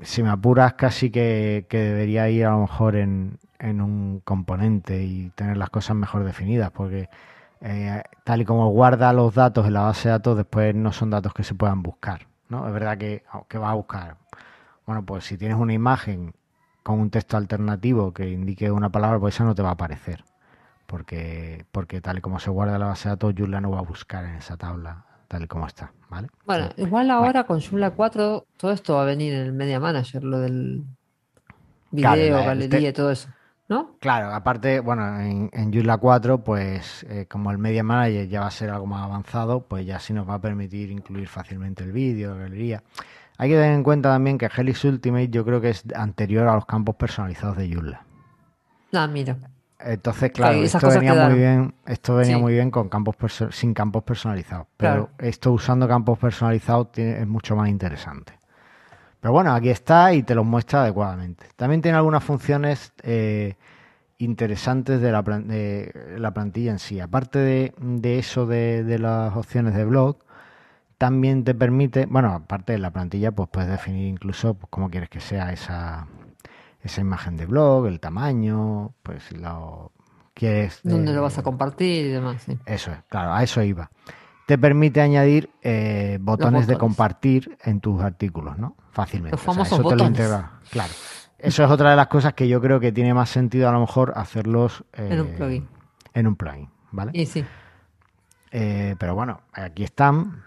Speaker 1: si me apuras, casi que, debería ir a lo mejor en, un componente y tener las cosas mejor definidas, porque eh, tal y como guarda los datos en la base de datos, después no son datos que se puedan buscar, ¿no? Es verdad que, que va a buscar. Bueno, pues si tienes una imagen con un texto alternativo que indique una palabra, pues esa no te va a aparecer porque, porque tal y como se guarda la base de datos, Joomla no va a buscar en esa tabla tal y como está, ¿vale?
Speaker 2: Bueno, igual ahora con Joomla 4 todo esto va a venir en el Media Manager, lo del video, galería y todo eso, ¿no?
Speaker 1: Claro, aparte, bueno, en, en Joomla 4, pues eh, como el Media Manager ya va a ser algo más avanzado, pues ya sí nos va a permitir incluir fácilmente el vídeo, la galería. Hay que tener en cuenta también que Helix Ultimate yo creo que es anterior a los campos personalizados de Joomla.
Speaker 2: Ah, mira.
Speaker 1: Entonces, claro, esto venía muy bien, esto venía muy bien con campos sin campos personalizados. Pero esto usando campos personalizados es mucho más interesante. Pero bueno, aquí está y te lo muestra adecuadamente. También tiene algunas funciones eh, interesantes de la, de la, plantilla en sí. Aparte de, eso de, de, las opciones de blog, también te permite, bueno, aparte de la plantilla, pues puedes definir incluso pues, cómo quieres que sea esa, esa imagen de blog, el tamaño, pues si lo quieres.
Speaker 2: ¿Dónde lo vas a compartir y demás?
Speaker 1: Eso es, claro, a eso iba. Te permite añadir eh, botones, de compartir en tus artículos, ¿no? Fácilmente.
Speaker 2: Los famosos botones.
Speaker 1: Claro. Eso es otra de las cosas que yo creo que tiene más sentido a lo mejor hacerlos
Speaker 2: en un eh, plugin.
Speaker 1: En un plugin, ¿vale?
Speaker 2: Y sí.
Speaker 1: Eh, pero bueno, aquí están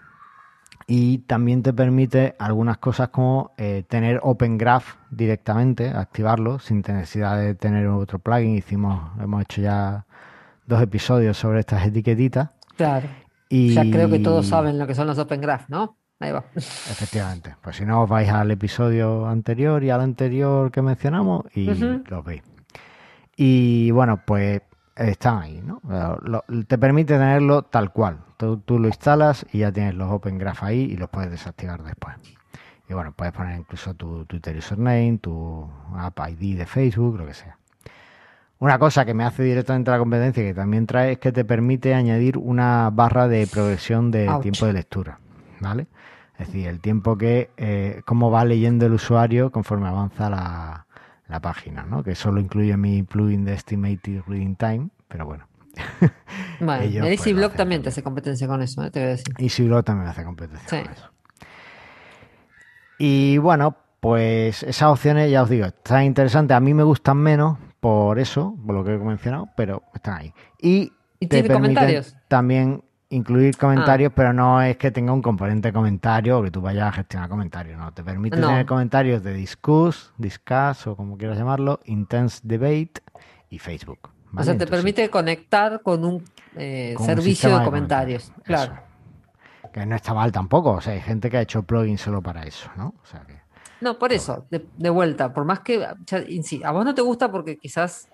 Speaker 1: y también te permite algunas cosas como eh, tener Open Graph directamente, activarlo sin necesidad de tener otro plugin. Hicimos, hemos hecho ya dos episodios sobre estas etiquetitas.
Speaker 2: Claro. Y... Ya creo que todos saben lo que son los Open Graph, ¿no? Ahí va.
Speaker 1: Efectivamente. Pues si no, os vais al episodio anterior y al anterior que mencionamos y los veis. Y bueno, pues están ahí, ¿no? Lo- te permite tenerlo tal cual. Tú, tú lo instalas y ya tienes los Open Graph ahí y los puedes desactivar después. Y bueno, puedes poner incluso tu Twitter username, tu app ID de Facebook, lo que sea. Una cosa que me hace directamente la competencia que también trae es que te permite añadir una barra de progresión de
Speaker 2: Ouch.
Speaker 1: tiempo de lectura, ¿vale? Es decir, el tiempo que, eh, cómo va leyendo el usuario conforme avanza la, la página, ¿no? Que solo incluye mi plugin de Estimated Reading Time, pero bueno.
Speaker 2: Bueno,
Speaker 1: Ellos,
Speaker 2: el
Speaker 1: pues,
Speaker 2: Easy
Speaker 1: lo
Speaker 2: Block
Speaker 1: hacen
Speaker 2: también te hace competencia con eso, ¿eh? te voy a decir.
Speaker 1: Y Siblo también hace competencia
Speaker 2: Sí.
Speaker 1: con eso. Y bueno, pues esas opciones, ya os digo, están interesantes. A mí me gustan menos por eso, por lo que he mencionado, pero están ahí. Y,
Speaker 2: ¿Y
Speaker 1: te
Speaker 2: tiene
Speaker 1: permiten
Speaker 2: comentarios?
Speaker 1: también incluir comentarios, pero no es que tenga un componente de comentario o que tú vayas a gestionar comentarios, no. Te permite
Speaker 2: No.
Speaker 1: tener comentarios de Discuss, Discuss o como quieras llamarlo, Intense Debate y Facebook.
Speaker 2: O sea, te
Speaker 1: Entonces,
Speaker 2: permite conectar con un eh,
Speaker 1: con un
Speaker 2: servicio de comentarios. Claro.
Speaker 1: Eso. Que no está mal tampoco. O sea, hay gente que ha hecho plugins solo para eso, ¿no? O sea que.
Speaker 2: No, por eso, de, de vuelta, por más que ya, a vos no te gusta porque quizás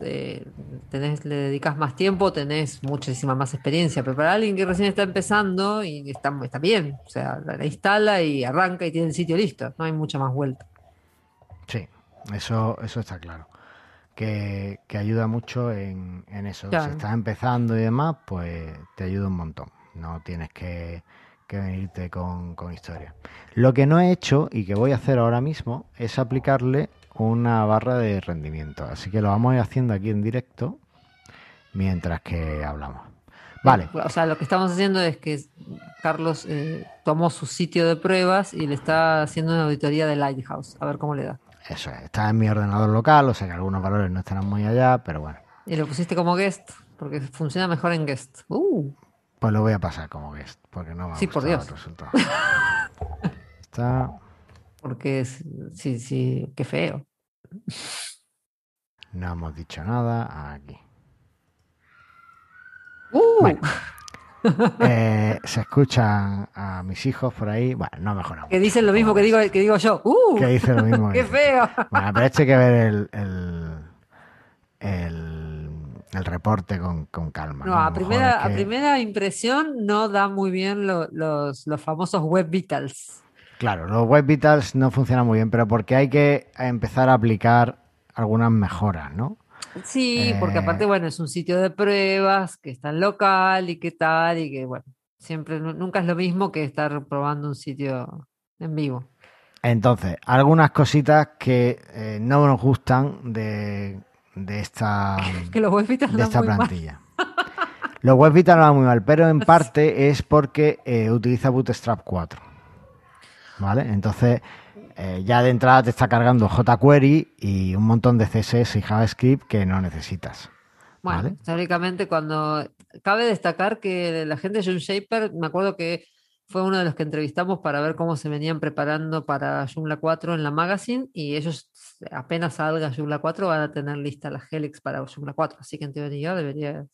Speaker 2: eh, tenés, le dedicas más tiempo, tenés muchísima más experiencia, pero para alguien que recién está empezando y está, está bien, o sea, la, la instala y arranca y tiene el sitio listo, no hay mucha más vuelta.
Speaker 1: Sí, eso, eso está claro. Que, que ayuda mucho en, en eso.
Speaker 2: Claro.
Speaker 1: Si estás empezando y demás, pues te ayuda un montón. No tienes que, que venirte con, con historia. Lo que no he hecho y que voy a hacer ahora mismo es aplicarle una barra de rendimiento. Así que lo vamos a ir haciendo aquí en directo mientras que hablamos. Vale,
Speaker 2: O sea, lo que estamos haciendo es que Carlos eh, tomó su sitio de pruebas y le está haciendo una auditoría de Lighthouse, a ver cómo le da.
Speaker 1: eso es. Está en mi ordenador local, o sea que algunos valores no estarán muy allá, pero bueno.
Speaker 2: Y lo pusiste como guest, porque funciona mejor en guest. Uh,
Speaker 1: Pues lo voy a pasar como guest, porque no me ha
Speaker 2: Sí, por Dios.
Speaker 1: el resultado. Está.
Speaker 2: porque es- sí, sí, qué feo.
Speaker 1: No hemos dicho nada aquí.
Speaker 2: Uh,
Speaker 1: Bueno. Eh, se escuchan a mis hijos por ahí. Bueno, no mejoramos.
Speaker 2: que dicen lo mismo que digo, que digo yo. Uh,
Speaker 1: Que dice lo mismo.
Speaker 2: qué feo.
Speaker 1: Bueno, pero esto hay que ver el, el, el, el reporte con, con calma.
Speaker 2: No,
Speaker 1: ¿no?
Speaker 2: a primera,
Speaker 1: es
Speaker 2: a primera impresión no da muy bien lo- los, los famosos web vitals.
Speaker 1: Claro, los web vitals no funcionan muy bien, pero porque hay que empezar a aplicar algunas mejoras, ¿no?
Speaker 2: Sí, porque
Speaker 1: Eh.
Speaker 2: aparte, bueno, es un sitio de pruebas que está en local y qué tal, y que, bueno, siempre, nu- nunca es lo mismo que estar probando un sitio en vivo.
Speaker 1: Entonces, algunas cositas que eh, no nos gustan de, de esta,
Speaker 2: Que los
Speaker 1: de esta
Speaker 2: mal.
Speaker 1: plantilla. Los web vitals no van muy mal, pero en parte es porque eh, utiliza Bootstrap 4. ¿Vale? Entonces, eh, ya de entrada te está cargando jQuery y un montón de CSS y JavaScript que no necesitas.
Speaker 2: Bueno,
Speaker 1: ¿Vale?
Speaker 2: teóricamente cuando cabe destacar que la gente de Shaper, me acuerdo que fue uno de los que entrevistamos para ver cómo se venían preparando para Joomla 4 en la magazine y ellos apenas salga Joomla 4 van a tener lista la Helix para Joomla 4, así que en teoría debería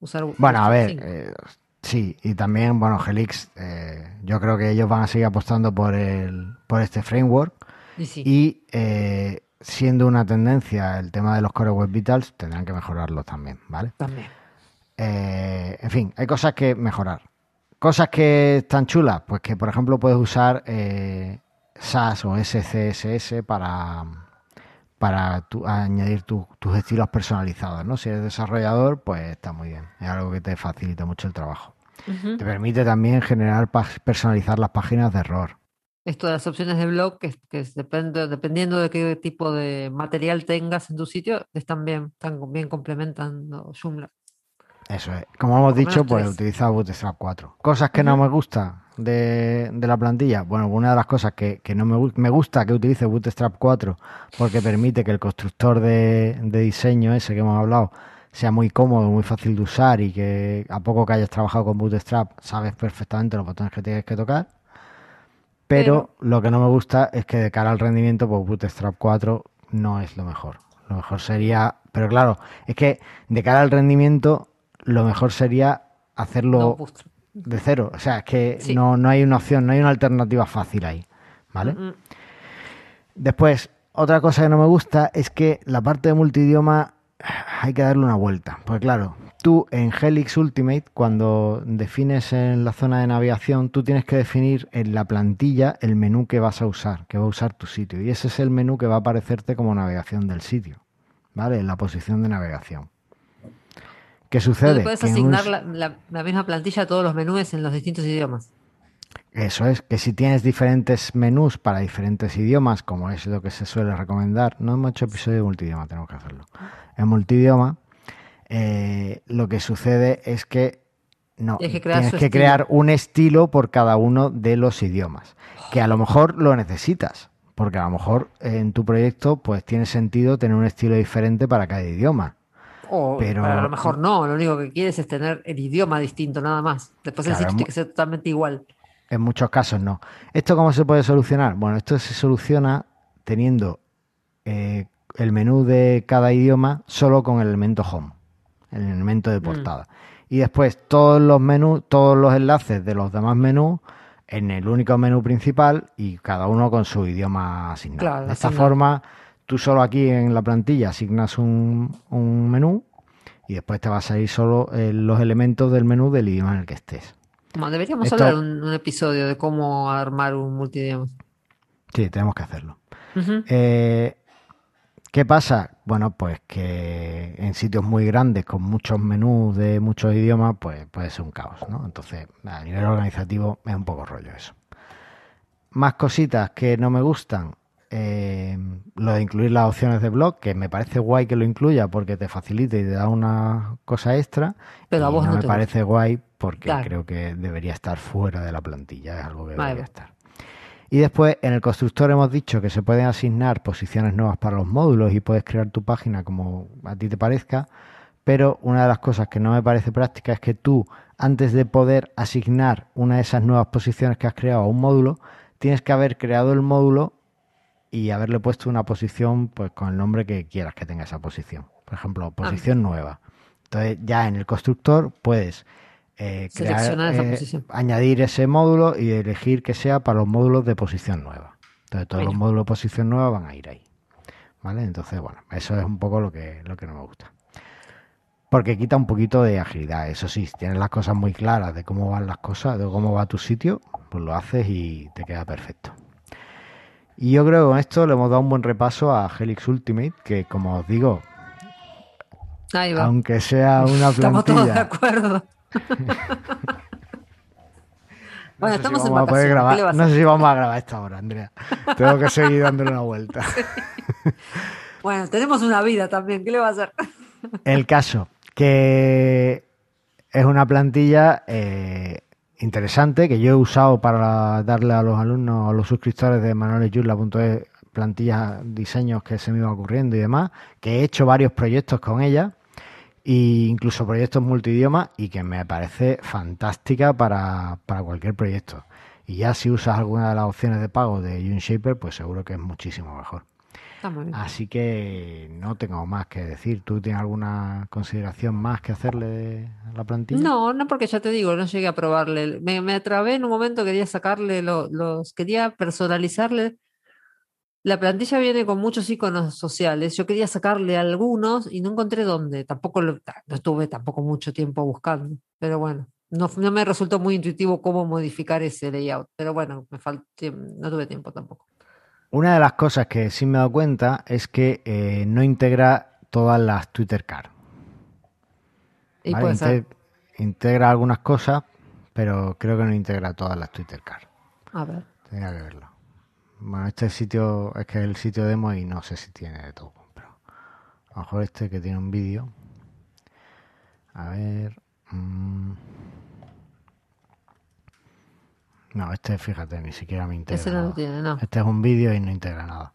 Speaker 2: usar
Speaker 1: Bueno, a ver,
Speaker 2: 5.
Speaker 1: eh, sí, y también, bueno, Helix, eh, yo creo que ellos van a seguir apostando por, el, por este framework.
Speaker 2: Y sí,
Speaker 1: Y eh, siendo una tendencia el tema de los Core Web Vitals, tendrán que mejorarlos también, ¿vale?
Speaker 2: también.
Speaker 1: En fin, hay cosas que mejorar. Cosas que están chulas, pues que por ejemplo puedes usar eh, SAS o SCSS para, para tu- añadir tu- tus estilos personalizados, ¿no? Si eres desarrollador, pues está muy bien. Es algo que te facilita mucho el trabajo. Te permite también generar, personalizar las páginas de error.
Speaker 2: Esto de las opciones de blog, que, que depende, dependiendo de qué tipo de material tengas en tu sitio, están bien, están bien complementando Joomla.
Speaker 1: Eso es. Como hemos dicho, pues
Speaker 2: tres.
Speaker 1: utiliza Bootstrap 4. Cosas que no me gusta de, de la plantilla. Bueno, una de las cosas que, que no me, me gusta que utilice Bootstrap 4 porque permite que el constructor de, de diseño ese que hemos hablado sea muy cómodo, muy fácil de usar y que a poco que hayas trabajado con Bootstrap sabes perfectamente los botones que tienes que tocar. Pero, lo que no me gusta es que de cara al rendimiento, pues Bootstrap 4 no es lo mejor. Lo mejor sería, pero claro, es que de cara al rendimiento, lo mejor sería hacerlo
Speaker 2: No, Bootstrap.
Speaker 1: de cero. O sea, es que
Speaker 2: Sí.
Speaker 1: no, no hay una opción, no hay una alternativa fácil ahí. ¿Vale?
Speaker 2: Mm, mm.
Speaker 1: Después, otra cosa que no me gusta es que la parte de multidioma hay que darle una vuelta. Pues claro, tú en Helix Ultimate, cuando defines en la zona de navegación, tú tienes que definir en la plantilla el menú que vas a usar, que va a usar tu sitio. Y ese es el menú que va a aparecerte como navegación del sitio, ¿vale? En la posición de navegación. ¿Qué sucede?
Speaker 2: puedes
Speaker 1: Que en
Speaker 2: asignar
Speaker 1: un-
Speaker 2: la, la- la misma plantilla a todos los menús en los distintos idiomas.
Speaker 1: Eso es, que si tienes diferentes menús para diferentes idiomas, como es lo que se suele recomendar, no hemos hecho episodio de multidioma, tenemos que hacerlo. En multidioma, eh, lo que sucede es que no,
Speaker 2: Tienes que crear
Speaker 1: tienes
Speaker 2: su
Speaker 1: que
Speaker 2: estilo.
Speaker 1: crear un estilo por cada uno de los idiomas, que a lo mejor lo necesitas, porque a lo mejor en tu proyecto pues tiene sentido tener un estilo diferente para cada idioma.
Speaker 2: O
Speaker 1: Pero-
Speaker 2: a lo mejor no, lo único que quieres es tener el idioma distinto, nada más. Después el
Speaker 1: Claro,
Speaker 2: sitio
Speaker 1: mu-
Speaker 2: tiene que ser totalmente igual.
Speaker 1: En muchos casos no. ¿Esto cómo se puede solucionar? Bueno, esto se soluciona teniendo eh, el menú de cada idioma solo con el elemento home, el elemento de portada. Y después todos los menús, todos los enlaces de los demás menús en el único menú principal y cada uno con su idioma asignado.
Speaker 2: Claro,
Speaker 1: de esta
Speaker 2: asignado.
Speaker 1: forma, tú solo aquí en la plantilla asignas un, un menú y después te va a salir solo eh, los elementos del menú del idioma en el que estés.
Speaker 2: Bueno, deberíamos
Speaker 1: Esto-
Speaker 2: hablar un, un episodio de cómo armar un multidioma.
Speaker 1: Sí, tenemos que hacerlo. Eh, ¿Qué pasa? Bueno, pues que en sitios muy grandes con muchos menús de muchos idiomas, pues puede ser un caos, ¿no? Entonces, a nivel organizativo es un poco rollo eso. Más cositas que no me gustan. Eh, lo de incluir las opciones de blog, que me parece guay que lo incluya porque te facilita y te da una cosa extra.
Speaker 2: Pero a vos
Speaker 1: no,
Speaker 2: no
Speaker 1: me
Speaker 2: te
Speaker 1: parece guay porque
Speaker 2: Claro.
Speaker 1: creo que debería estar fuera de la plantilla, es algo que
Speaker 2: Vale.
Speaker 1: debería estar. Y después en el constructor hemos dicho que se pueden asignar posiciones nuevas para los módulos y puedes crear tu página como a ti te parezca, pero una de las cosas que no me parece práctica es que tú, antes de poder asignar una de esas nuevas posiciones que has creado a un módulo, tienes que haber creado el módulo y haberle puesto una posición pues con el nombre que quieras que tenga esa posición. Por ejemplo, posición nueva. Entonces ya en el constructor puedes eh, crear,
Speaker 2: Seleccionar esa
Speaker 1: eh,
Speaker 2: posición.
Speaker 1: añadir ese módulo y elegir que sea para los módulos de posición nueva. Entonces todos los módulos de posición nueva van a ir ahí. ¿Vale? Entonces, bueno, eso es un poco lo que, lo que no me gusta. Porque quita un poquito de agilidad. Eso sí, si tienes las cosas muy claras de cómo van las cosas, de cómo va tu sitio, pues lo haces y te queda perfecto. Y yo creo que con esto le hemos dado un buen repaso a Helix Ultimate, que como os digo,
Speaker 2: Ahí va.
Speaker 1: aunque sea una
Speaker 2: Estamos todos de
Speaker 1: plantilla,
Speaker 2: acuerdo.
Speaker 1: no
Speaker 2: bueno,
Speaker 1: si
Speaker 2: estamos en vacaciones.
Speaker 1: grabar-
Speaker 2: ¿qué le vas a
Speaker 1: no sé si vamos a grabar esta hora, Andrea. Tengo que seguir dándole una vuelta.
Speaker 2: Bueno, tenemos una vida también. ¿Qué le va a hacer?
Speaker 1: El caso, que es una plantilla eh, interesante que yo he usado para darle a los alumnos, a los suscriptores de manualesyurla.es plantillas, diseños que se me iban ocurriendo y demás, que he hecho varios proyectos con ella e incluso proyectos multidioma y que me parece fantástica para, para cualquier proyecto. Y ya si usas alguna de las opciones de pago de UnShaper, pues seguro que es muchísimo mejor. Así que no tengo más que decir. ¿Tú tienes alguna consideración más que hacerle de- a la plantilla?
Speaker 2: No, no porque ya te digo, no llegué a probarle. Me, me atrabé en un momento, quería sacarle lo- los, quería personalizarle. La plantilla viene con muchos iconos sociales. Yo quería sacarle algunos y no encontré dónde. Tampoco lo, no estuve tampoco mucho tiempo buscando. Pero bueno, no, no me resultó muy intuitivo cómo modificar ese layout. Pero bueno, me falté, no tuve tiempo tampoco.
Speaker 1: Una de las cosas que sí me he dado cuenta es que eh, no integra todas las Twitter Card.
Speaker 2: Y
Speaker 1: ¿vale? Integra algunas cosas, pero creo que no integra todas las Twitter Card.
Speaker 2: A ver.
Speaker 1: Tendría que verlo. Bueno, este sitio es que es el sitio demo y no sé si tiene de todo. Pero a lo mejor este que tiene un vídeo. A ver. mm. No, este, fíjate, ni siquiera me integra.
Speaker 2: Ese no lo tiene, no.
Speaker 1: Este es un vídeo y no integra nada.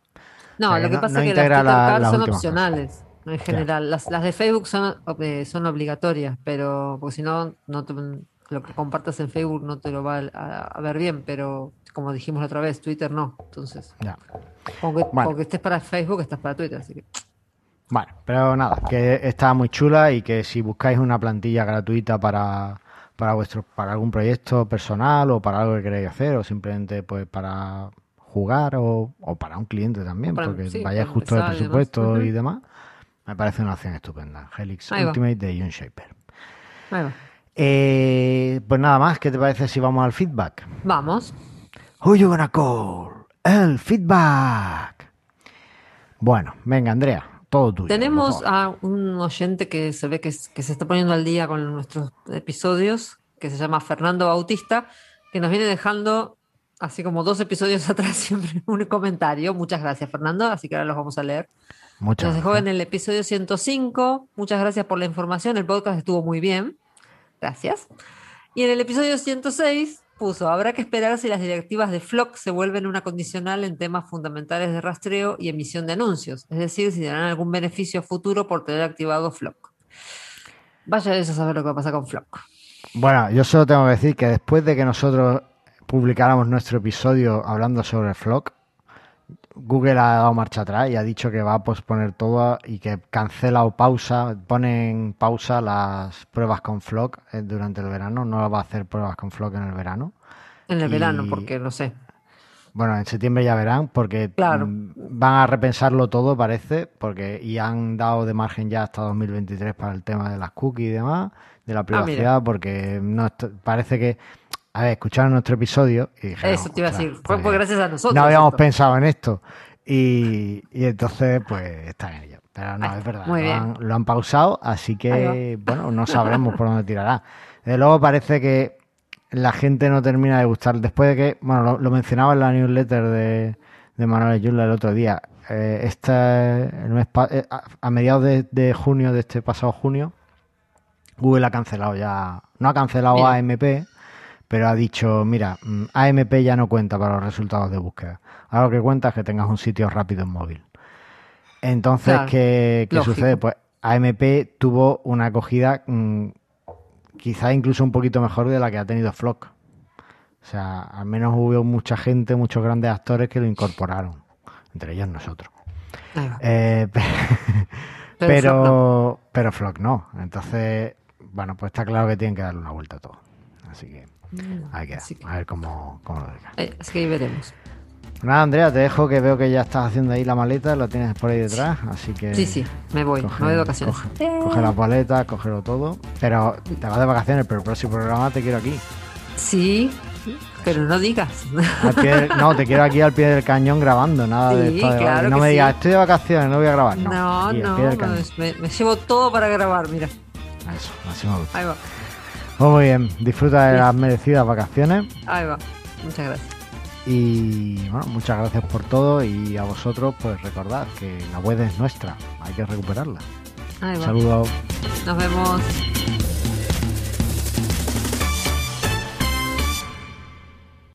Speaker 2: No,
Speaker 1: O sea,
Speaker 2: lo
Speaker 1: que no-
Speaker 2: pasa
Speaker 1: no
Speaker 2: es que las Twitter
Speaker 1: la-
Speaker 2: son opcionales, en general. Las, las de Facebook son, eh, son obligatorias, pero porque si no, no te- lo que compartas en Facebook no te lo va a, a ver bien, pero como dijimos la otra vez, Twitter no. Entonces,
Speaker 1: Ya.
Speaker 2: con que,
Speaker 1: Bueno.
Speaker 2: con que estés para Facebook, estás para Twitter. Así que,
Speaker 1: Bueno, pero nada, que está muy chula y que si buscáis una plantilla gratuita para, para vuestro, para algún proyecto personal o para algo que queréis hacer o simplemente pues para jugar o, o para un cliente también,
Speaker 2: Para-
Speaker 1: porque
Speaker 2: sí, para
Speaker 1: justo
Speaker 2: y demás.
Speaker 1: presupuesto y demás, Me parece una opción estupenda. Helix
Speaker 2: Ahí va.
Speaker 1: Ultimate de Unshaper.
Speaker 2: Ahí va.
Speaker 1: Eh, pues nada más, ¿qué te parece si vamos al feedback?
Speaker 2: Vamos.
Speaker 1: Who you gonna call? El feedback. Bueno, venga, Andrea, todo tuyo.
Speaker 2: Tenemos a un oyente que se ve que, que se está poniendo al día con nuestros episodios, que se llama Fernando Bautista, que nos viene dejando, así como dos episodios atrás, siempre un comentario. Muchas gracias, Fernando, así que ahora los vamos a leer.
Speaker 1: Muchas
Speaker 2: Nos dejó
Speaker 1: gracias.
Speaker 2: en el episodio 105. Muchas gracias por la información. El podcast estuvo muy bien. Gracias. Y en el episodio 106 puso, habrá que esperar si las directivas de Flock se vuelven una condicional en temas fundamentales de rastreo y emisión de anuncios. Es decir, si darán algún beneficio futuro por tener activado Flock. Vaya a saber lo que va a pasar con Flock.
Speaker 1: Bueno, yo solo tengo que decir que después de que nosotros publicáramos nuestro episodio hablando sobre Flock, Google ha dado marcha atrás y ha dicho que va a posponer todo y que cancela o pausa, pone en pausa las pruebas con Flock eh, durante el verano. No va a hacer pruebas con Flock en el verano.
Speaker 2: En el
Speaker 1: Y-
Speaker 2: verano, porque no sé.
Speaker 1: Bueno, en septiembre ya verán, porque
Speaker 2: Claro.
Speaker 1: mm, van a repensarlo todo, parece, porque y han dado de margen ya hasta 2023 para el tema de las cookies y demás, de la privacidad, porque no parece que, a ver, escucharon nuestro episodio y dijeron,
Speaker 2: Eso te iba a
Speaker 1: "Ostras,
Speaker 2: decir. Fue
Speaker 1: pues,
Speaker 2: por gracias a nosotros.
Speaker 1: no habíamos pensado en esto. Y, y entonces, pues, está en ello. Pero no,
Speaker 2: Ahí
Speaker 1: es verdad.
Speaker 2: muy
Speaker 1: lo,
Speaker 2: bien.
Speaker 1: han, lo han pausado, así que, bueno, no sabremos por dónde tirará. Desde luego parece que la gente no termina de gustar. Después de que, bueno, lo, lo mencionaba en la newsletter de, de Manuel Yula el otro día. Eh, este, el mes pa- eh, a, a mediados de, de junio, de este pasado junio, Google ha cancelado ya, no ha cancelado
Speaker 2: Mira.
Speaker 1: AMP, pero ha dicho, mira, mm, AMP ya no cuenta para los resultados de búsqueda. Ahora lo que cuenta es que tengas un sitio rápido en móvil. Entonces,
Speaker 2: Claro,
Speaker 1: ¿qué, qué sucede? Pues AMP tuvo una acogida mm, quizá incluso un poquito mejor de la que ha tenido Flock. O sea, al menos hubo mucha gente, muchos grandes actores que lo incorporaron, entre ellos nosotros. Eh, pe-
Speaker 2: Pero
Speaker 1: pero,
Speaker 2: no.
Speaker 1: pero Flock no. Entonces, bueno, pues está claro que tienen que darle una vuelta a todo. Así que hay que,
Speaker 2: Así que-
Speaker 1: a ver cómo, cómo lo dejan.
Speaker 2: Eh, así que ahí veremos.
Speaker 1: Nada, Andrea, te dejo que veo que ya estás haciendo ahí la maleta, lo tienes por ahí detrás, así que...
Speaker 2: Sí, sí, me voy.
Speaker 1: coge-
Speaker 2: me voy de vacaciones.
Speaker 1: Coge, coge las paletas, cógelo todo. Pero te vas de vacaciones, pero el próximo programa te quiero aquí.
Speaker 2: Sí, pero no digas.
Speaker 1: Del- no, te quiero aquí al pie del cañón grabando, nada de esto de-
Speaker 2: claro
Speaker 1: No me
Speaker 2: sí.
Speaker 1: digas, estoy de vacaciones, no voy a grabar. No,
Speaker 2: No,
Speaker 1: aquí,
Speaker 2: no, me, me llevo todo para grabar, mira.
Speaker 1: Eso, así me gusta.
Speaker 2: Ahí va,
Speaker 1: muy bien, disfruta de las merecidas vacaciones
Speaker 2: ahí va. Muchas gracias.
Speaker 1: y bueno, muchas gracias por todo y a vosotros pues recordad que la web es nuestra, hay que recuperarla.
Speaker 2: Ahí va.
Speaker 1: Saludos.
Speaker 2: Nos vemos.